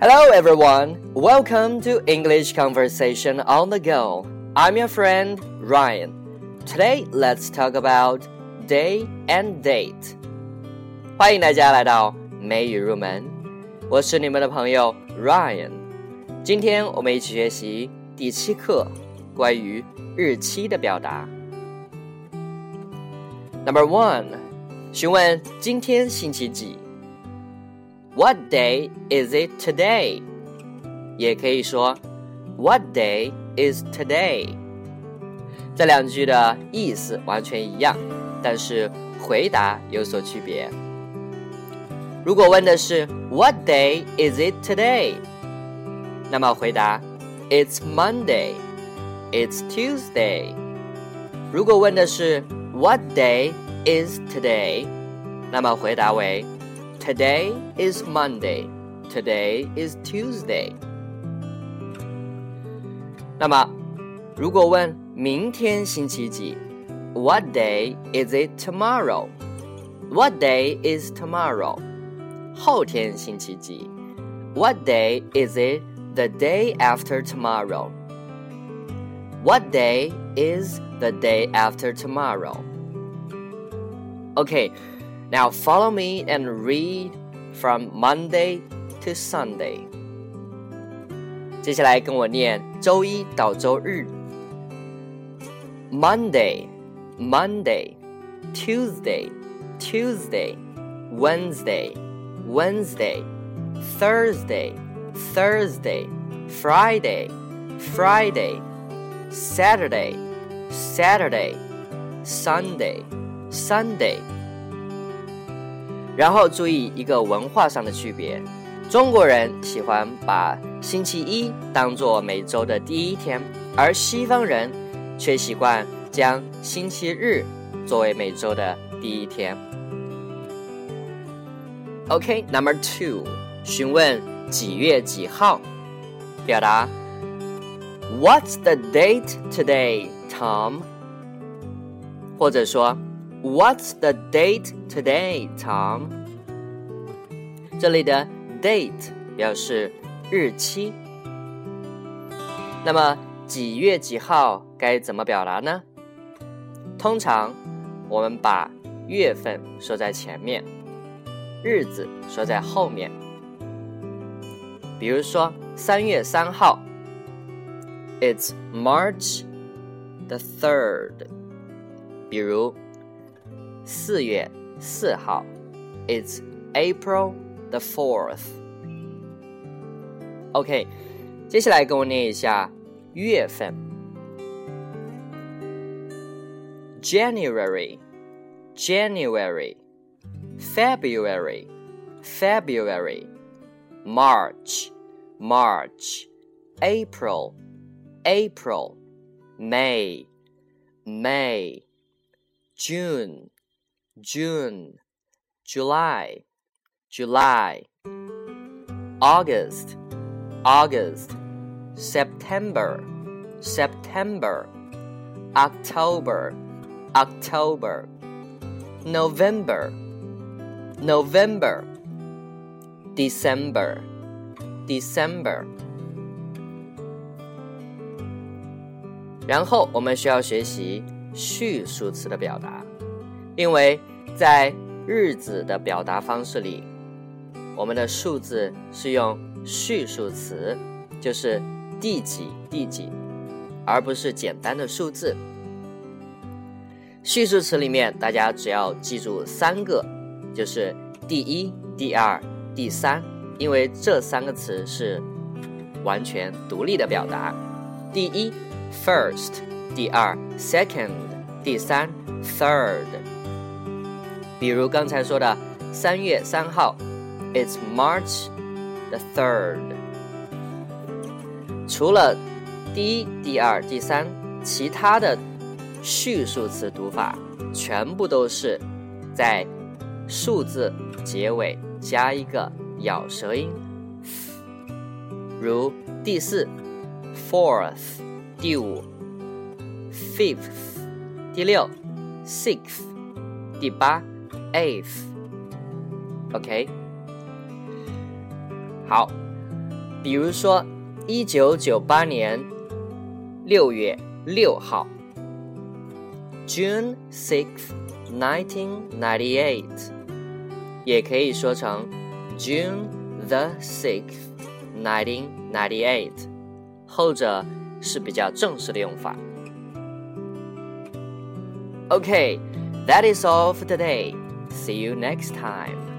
Hello, everyone. Welcome to English Conversation on the Go. I'm your friend Ryan. Today, let's talk about day and date. 欢迎大家来到美语入门，我是你们的朋友 Ryan。今天我们一起学习第七课关于日期的表达。Number one，询问今天星期几。 what day is it today？也可以说 What day is today？这两句的意思完全一样，但是回答有所区别。如果问的是 What day is it today？那么回答 It's Monday。It's Tuesday。如果问的是 What day is today？那么回答为 Today is Monday. Today is Tuesday. 那么，如果问明天星期几，What day is it tomorrow? What day is tomorrow? 后天星期几？What day is it the day after tomorrow? What day is the day after tomorrow? Okay. Now follow me and read from Monday to Sunday. 接下来跟我念周一到周日。Monday, Monday, Tuesday, Tuesday, Wednesday, Wednesday, Thursday, Thursday, Friday, Friday, Saturday, Saturday, Sunday, Sunday. 然后注意一个文化上的区别，中国人喜欢把星期一当做每周的第一天，而西方人却习惯将星期日作为每周的第一天。OK，Number two，询问几月几号，表达 What's the date today, Tom？或者说。What's the date today, Tom？这里的 date 表示日期。那么几月几号该怎么表达呢？通常我们把月份说在前面，日子说在后面。比如说三月三号，It's March the third。比如。 四月四号，It's April the fourth。OK，接下来跟我念一下月份：January, January, February, February, March, March, April, April, May, May, June. June, July, July, August, August, September, September, October, October, November, November, December, December. 然后我们需要学习序数词的表达。 因为在日子的表达方式里，我们的数字是用序数词，就是第几第几，而不是简单的数字。序数词里面，大家只要记住三个，就是第一、第二、第三，因为这三个词是完全独立的表达。第一，first；第二，second；第三，third。比如刚才说的三月三号，It's March the third。除了第一、第二、第三，其他的序数词读法全部都是在数字结尾加一个咬舌音，如第四，fourth；第五，fifth；第六，sixth；第八。eighth，OK，好， 比如说，一九九八年六月六号，June sixth, nineteen ninety-eight，也可以说成 June the sixth, nineteen ninety-eight，后者是比较正式的用法。Okay, that is all for today. See you next time.